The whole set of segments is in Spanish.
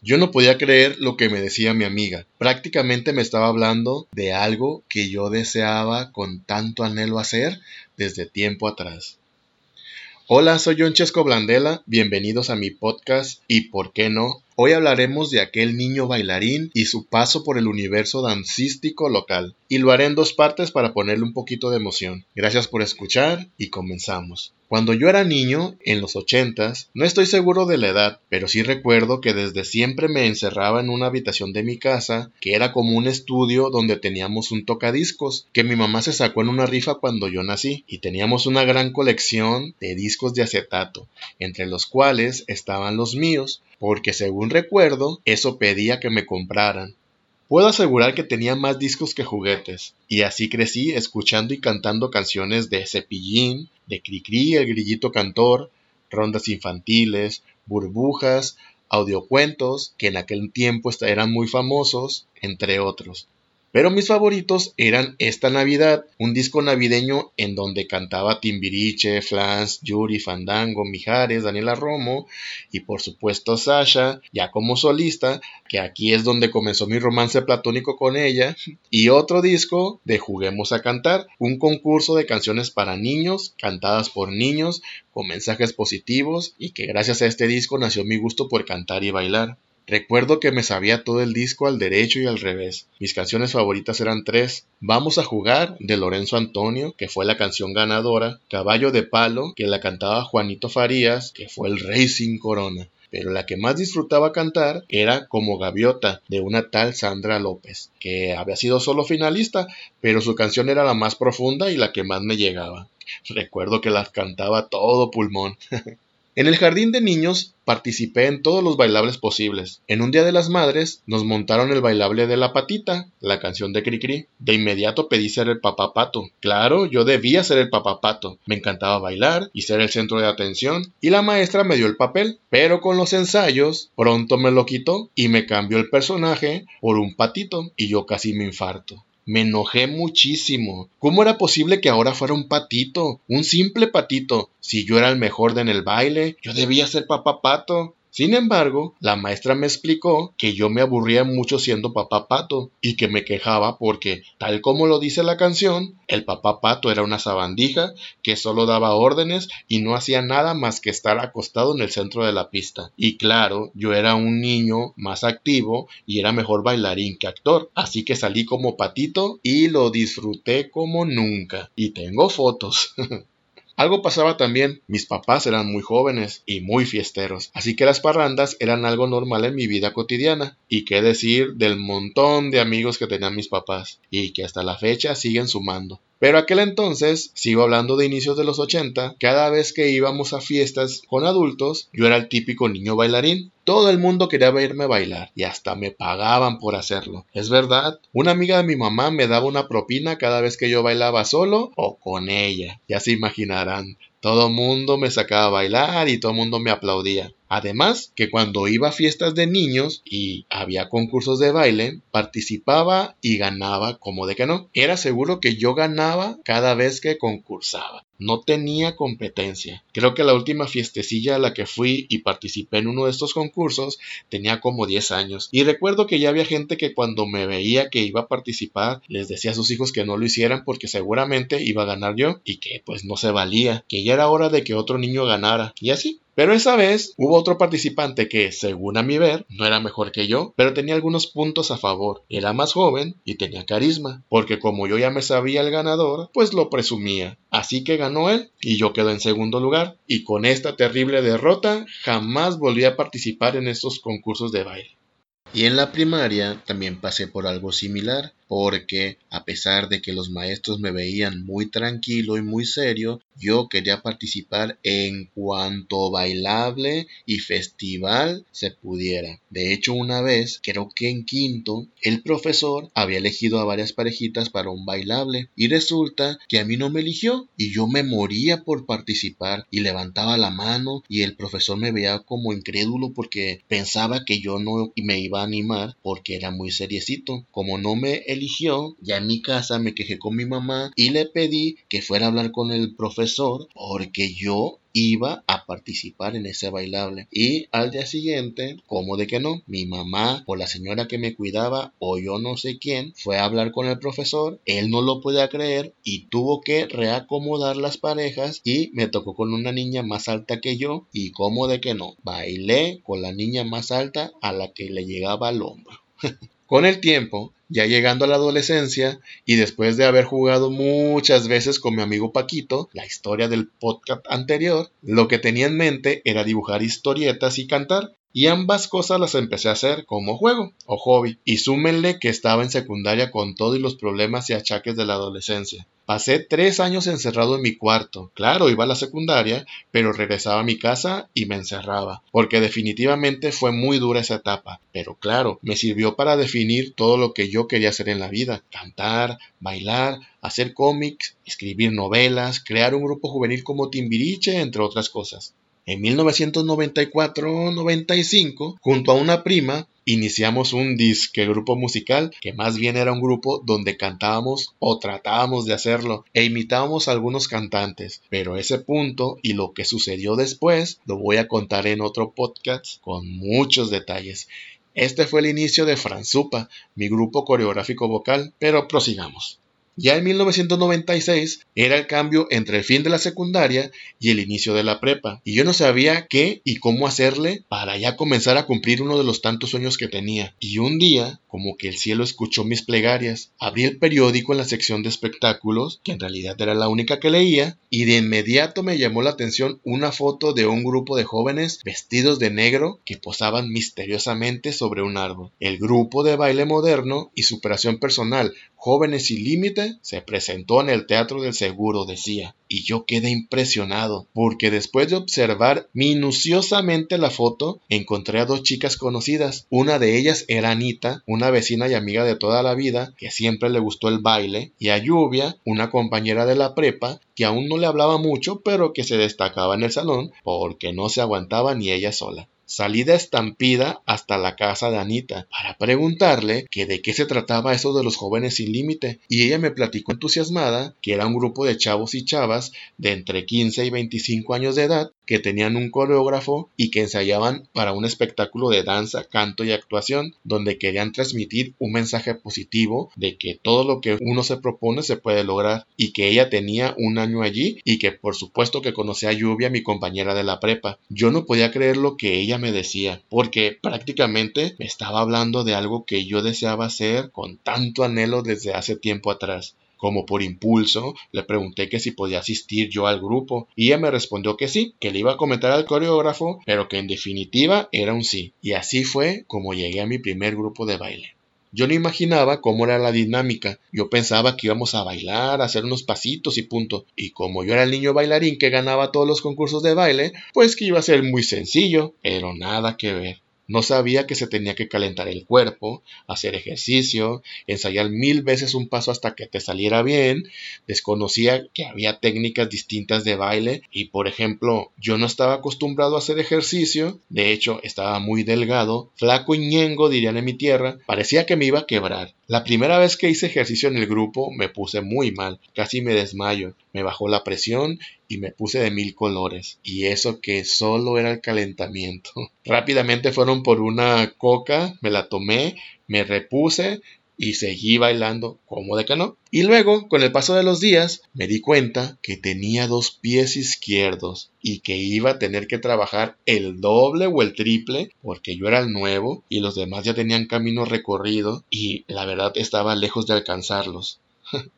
Yo no podía creer lo que me decía mi amiga. Prácticamente me estaba hablando de algo que yo deseaba con tanto anhelo hacer desde tiempo atrás. Hola, soy John Chesco Blandela, bienvenidos a mi podcast y por qué no. Hoy hablaremos de aquel niño bailarín y su paso por el universo dancístico local. Y lo haré en dos partes para ponerle un poquito de emoción. Gracias por escuchar y comenzamos. Cuando yo era niño, en los ochentas, no estoy seguro de la edad, pero sí recuerdo que desde siempre me encerraba en una habitación de mi casa, que era como un estudio donde teníamos un tocadiscos, que mi mamá se sacó en una rifa cuando yo nací, y teníamos una gran colección de discos de acetato, entre los cuales estaban los míos, porque según recuerdo, eso pedía que me compraran. Puedo asegurar que tenía más discos que juguetes, y así crecí escuchando y cantando canciones de Cepillín, de Cricri el grillito cantor, rondas infantiles, burbujas, audiocuentos, que en aquel tiempo eran muy famosos, entre otros. Pero mis favoritos eran Esta Navidad, un disco navideño en donde cantaba Timbiriche, Flans, Yuri, Fandango, Mijares, Daniela Romo y por supuesto Sasha, ya como solista, que aquí es donde comenzó mi romance platónico con ella, y otro disco de Juguemos a Cantar, un concurso de canciones para niños, cantadas por niños, con mensajes positivos y que gracias a este disco nació mi gusto por cantar y bailar. Recuerdo que me sabía todo el disco al derecho y al revés. Mis canciones favoritas eran tres. Vamos a jugar de Lorenzo Antonio, que fue la canción ganadora. Caballo de Palo, que la cantaba Juanito Farías, que fue el rey sin corona. Pero la que más disfrutaba cantar era Como Gaviota, de una tal Sandra López, que había sido solo finalista, pero su canción era la más profunda y la que más me llegaba. Recuerdo que las cantaba todo pulmón. En el jardín de niños participé en todos los bailables posibles. En un día de las madres nos montaron el bailable de la patita, la canción de Cricri. De inmediato pedí ser el papapato. Claro, yo debía ser el papapato. Me encantaba bailar y ser el centro de atención. Y la maestra me dio el papel. Pero con los ensayos pronto me lo quitó y me cambió el personaje por un patito y yo casi me infarto. Me enojé muchísimo. ¿Cómo era posible que ahora fuera un patito? Un simple patito. Si yo era el mejor en el baile, yo debía ser papá pato. Sin embargo, la maestra me explicó que yo me aburría mucho siendo papá pato y que me quejaba porque, tal como lo dice la canción, el papá pato era una sabandija que solo daba órdenes y no hacía nada más que estar acostado en el centro de la pista. Y claro, yo era un niño más activo y era mejor bailarín que actor, así que salí como patito y lo disfruté como nunca. Y tengo fotos. Algo pasaba también, mis papás eran muy jóvenes y muy fiesteros, así que las parrandas eran algo normal en mi vida cotidiana, y qué decir del montón de amigos que tenían mis papás, y que hasta la fecha siguen sumando. Pero aquel entonces, sigo hablando de inicios de los 80, cada vez que íbamos a fiestas con adultos, yo era el típico niño bailarín. Todo el mundo quería verme bailar y hasta me pagaban por hacerlo. Es verdad, una amiga de mi mamá me daba una propina cada vez que yo bailaba solo o con ella. Ya se imaginarán. Todo mundo me sacaba a bailar y todo mundo me aplaudía. Además, que cuando iba a fiestas de niños y había concursos de baile, participaba y ganaba como de que no. Era seguro que yo ganaba cada vez que concursaba. No tenía competencia. Creo que la última fiestecilla a la que fui y participé en uno de estos concursos tenía como 10 años. Y recuerdo que ya había gente que cuando me veía que iba a participar les decía a sus hijos que no lo hicieran porque seguramente iba a ganar yo y que pues no se valía, que ya era hora de que otro niño ganara. Y así, pero esa vez hubo otro participante que, según a mi ver, no era mejor que yo, pero tenía algunos puntos a favor. Era más joven y tenía carisma, porque como yo ya me sabía el ganador, pues lo presumía. Así que ganó él y yo quedé en segundo lugar. Y con esta terrible derrota jamás volví a participar en estos concursos de baile. Y en la primaria también pasé por algo similar porque a pesar de que los maestros me veían muy tranquilo y muy serio, yo quería participar en cuanto bailable y festival se pudiera. De hecho, una vez, creo que en quinto, el profesor había elegido a varias parejitas para un bailable y resulta que a mí no me eligió y yo me moría por participar y levantaba la mano y el profesor me veía como incrédulo porque pensaba que yo no me iba a animar porque era muy seriecito. Como no me ya en mi casa me quejé con mi mamá y le pedí que fuera a hablar con el profesor porque yo iba a participar en ese bailable. Y al día siguiente, ¿cómo de que no? Mi mamá o la señora que me cuidaba o yo no sé quién fue a hablar con el profesor, él no lo podía creer y tuvo que reacomodar las parejas y me tocó con una niña más alta que yo y cómo de que no, bailé con la niña más alta a la que le llegaba al hombro. Con el tiempo, ya llegando a la adolescencia y después de haber jugado muchas veces con mi amigo Paquito, la historia del podcast anterior, lo que tenía en mente era dibujar historietas y cantar, y ambas cosas las empecé a hacer como juego o hobby. Y súmenle que estaba en secundaria con todos los problemas y achaques de la adolescencia. Pasé tres años encerrado en mi cuarto. Claro, iba a la secundaria, pero regresaba a mi casa y me encerraba, porque definitivamente fue muy dura esa etapa. Pero claro, me sirvió para definir todo lo que yo quería hacer en la vida. Cantar, bailar, hacer cómics, escribir novelas, crear un grupo juvenil como Timbiriche, entre otras cosas. En 1994-95, junto a una prima, iniciamos un disque grupo musical que más bien era un grupo donde cantábamos o tratábamos de hacerlo e imitábamos a algunos cantantes. Pero ese punto y lo que sucedió después lo voy a contar en otro podcast con muchos detalles. Este fue el inicio de Franzupa, mi grupo coreográfico vocal, pero prosigamos. Ya en 1996 era el cambio entre el fin de la secundaria y el inicio de la prepa, y yo no sabía qué y cómo hacerle para ya comenzar a cumplir uno de los tantos sueños que tenía. Y un día, como que el cielo escuchó mis plegarias, abrí el periódico en la sección de espectáculos, que en realidad era la única que leía, y de inmediato me llamó la atención una foto de un grupo de jóvenes vestidos de negro que posaban misteriosamente sobre un árbol. El grupo de baile moderno y superación personal Jóvenes sin Límite se presentó en el Teatro del Seguro, decía, y yo quedé impresionado, porque después de observar minuciosamente la foto, encontré a dos chicas conocidas. Una de ellas era Anita, una vecina y amiga de toda la vida, que siempre le gustó el baile, y a Lluvia, una compañera de la prepa, que aún no le hablaba mucho, pero que se destacaba en el salón, porque no se aguantaba ni ella sola. Salí de estampida hasta la casa de Anita para preguntarle que de qué se trataba eso de los jóvenes sin límite. Y ella me platicó entusiasmada que era un grupo de chavos y chavas de entre 15 y 25 años de edad que tenían un coreógrafo y que ensayaban para un espectáculo de danza, canto y actuación, donde querían transmitir un mensaje positivo de que todo lo que uno se propone se puede lograr y que ella tenía un año allí y que por supuesto que conocía a Lluvia, mi compañera de la prepa. Yo no podía creer lo que ella me decía, porque prácticamente me estaba hablando de algo que yo deseaba hacer con tanto anhelo desde hace tiempo atrás. Como por impulso, le pregunté que si podía asistir yo al grupo, y ella me respondió que sí, que le iba a comentar al coreógrafo, pero que en definitiva era un sí. Y así fue como llegué a mi primer grupo de baile. Yo no imaginaba cómo era la dinámica. Yo pensaba que íbamos a bailar, a hacer unos pasitos y punto. Y como yo era el niño bailarín que ganaba todos los concursos de baile, pues que iba a ser muy sencillo, pero nada que ver. No sabía que se tenía que calentar el cuerpo, hacer ejercicio, ensayar mil veces un paso hasta que te saliera bien. Desconocía que había técnicas distintas de baile y, por ejemplo, yo no estaba acostumbrado a hacer ejercicio. De hecho, estaba muy delgado, flaco y ñengo, dirían en mi tierra. Parecía que me iba a quebrar. La primera vez que hice ejercicio en el grupo me puse muy mal, casi me desmayo, me bajó la presión y me puse de mil colores. Y eso que solo era el calentamiento. Rápidamente fueron por una coca, me la tomé, me repuse y seguí bailando como de que. Y luego, con el paso de los días, me di cuenta que tenía dos pies izquierdos y que iba a tener que trabajar el doble o el triple porque yo era el nuevo y los demás ya tenían camino recorrido y la verdad estaba lejos de alcanzarlos.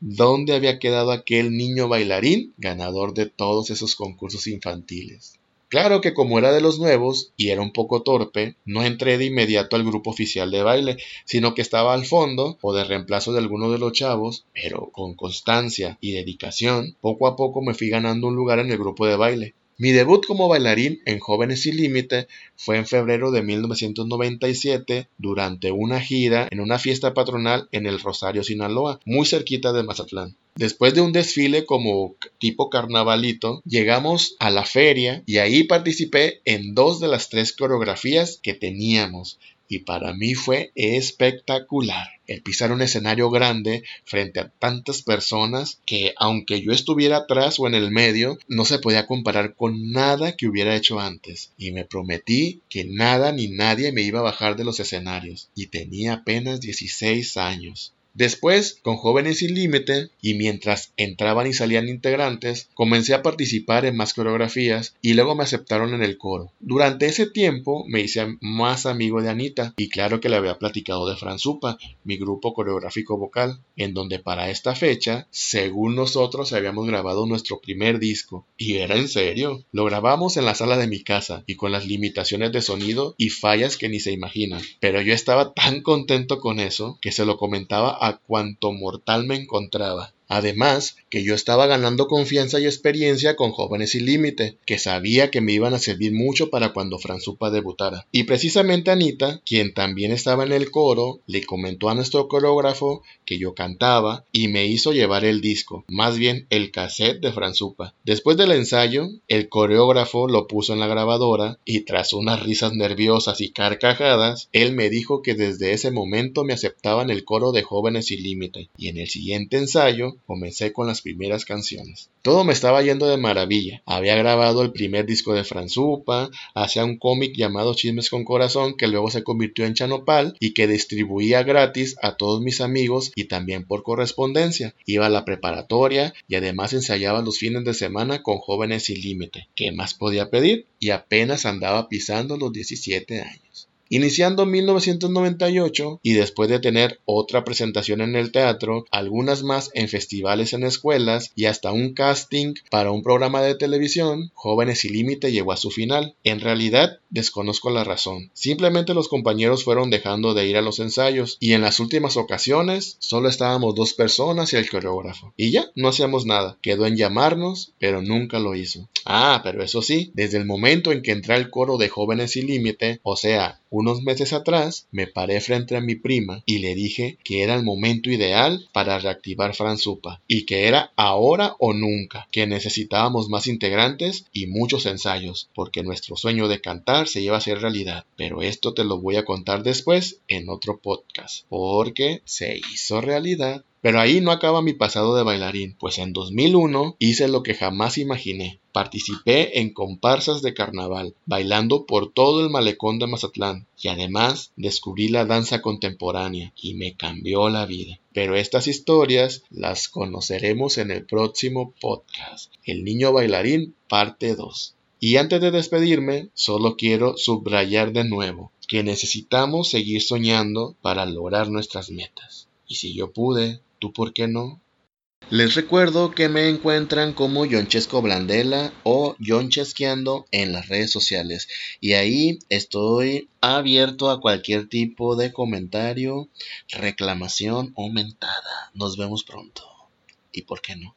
¿Dónde había quedado aquel niño bailarín ganador de todos esos concursos infantiles? Claro que como era de los nuevos y era un poco torpe, no entré de inmediato al grupo oficial de baile, sino que estaba al fondo o de reemplazo de alguno de los chavos, pero con constancia y dedicación, poco a poco me fui ganando un lugar en el grupo de baile. Mi debut como bailarín en Jóvenes Sin Límite fue en febrero de 1997 durante una gira en una fiesta patronal en el Rosario, Sinaloa, muy cerquita de Mazatlán. Después de un desfile como tipo carnavalito, llegamos a la feria y ahí participé en dos de las tres coreografías que teníamos y para mí fue espectacular. El pisar un escenario grande frente a tantas personas que aunque yo estuviera atrás o en el medio, no se podía comparar con nada que hubiera hecho antes. Y me prometí que nada ni nadie me iba a bajar de los escenarios. Y tenía apenas 16 años. Después, con Jóvenes Sin Límite, y mientras entraban y salían integrantes, comencé a participar en más coreografías y luego me aceptaron en el coro. Durante ese tiempo me hice más amigo de Anita y claro que le había platicado de Franzupa, mi grupo coreográfico vocal, en donde para esta fecha, según nosotros, habíamos grabado nuestro primer disco. Y era en serio. Lo grabamos en la sala de mi casa y con las limitaciones de sonido y fallas que ni se imaginan. Pero yo estaba tan contento con eso que se lo comentaba a cuanto mortal me encontraba. Además, que yo estaba ganando confianza y experiencia con jóvenes sin límite, que sabía que me iban a servir mucho para cuando Franzupa debutara. Y precisamente Anita, quien también estaba en el coro, le comentó a nuestro coreógrafo que yo cantaba y me hizo llevar el disco, más bien el cassette de Franzupa. Después del ensayo, el coreógrafo lo puso en la grabadora y tras unas risas nerviosas y carcajadas, él me dijo que desde ese momento me aceptaba en el coro de jóvenes sin límite. Y en el siguiente ensayo, comencé con las primeras canciones. Todo me estaba yendo de maravilla. Había grabado el primer disco de Franzupa, hacía un cómic llamado Chismes con Corazón que luego se convirtió en Chanopal y que distribuía gratis a todos mis amigos y también por correspondencia. Iba a la preparatoria y además ensayaba los fines de semana con jóvenes sin límite. ¿Qué más podía pedir? Y apenas andaba pisando los 17 años. Iniciando 1998 y después de tener otra presentación en el teatro, algunas más en festivales en escuelas y hasta un casting para un programa de televisión, Jóvenes y Límite llegó a su final. En realidad, desconozco la razón. Simplemente los compañeros fueron dejando de ir a los ensayos y en las últimas ocasiones solo estábamos dos personas y el coreógrafo. Y ya, no hacíamos nada. Quedó en llamarnos, pero nunca lo hizo. Ah, pero eso sí, desde el momento en que entré al coro de Jóvenes y Límite, o sea, unos meses atrás me paré frente a mi prima y le dije que era el momento ideal para reactivar Franzupa y que era ahora o nunca, que necesitábamos más integrantes y muchos ensayos, porque nuestro sueño de cantar se iba a hacer realidad. Pero esto te lo voy a contar después en otro podcast, porque se hizo realidad. Pero ahí no acaba mi pasado de bailarín, pues en 2001 hice lo que jamás imaginé. Participé en comparsas de carnaval, bailando por todo el malecón de Mazatlán, y además descubrí la danza contemporánea, y me cambió la vida. Pero estas historias las conoceremos en el próximo podcast, El Niño Bailarín, parte 2. Y antes de despedirme, solo quiero subrayar de nuevo que necesitamos seguir soñando para lograr nuestras metas. Y si yo pude, ¿Tú por qué no? Les recuerdo que me encuentran como Yonchesco Blandela o Yonchesqueando en las redes sociales. Y ahí estoy abierto a cualquier tipo de comentario, reclamación o mentada. Nos vemos pronto. ¿Y por qué no?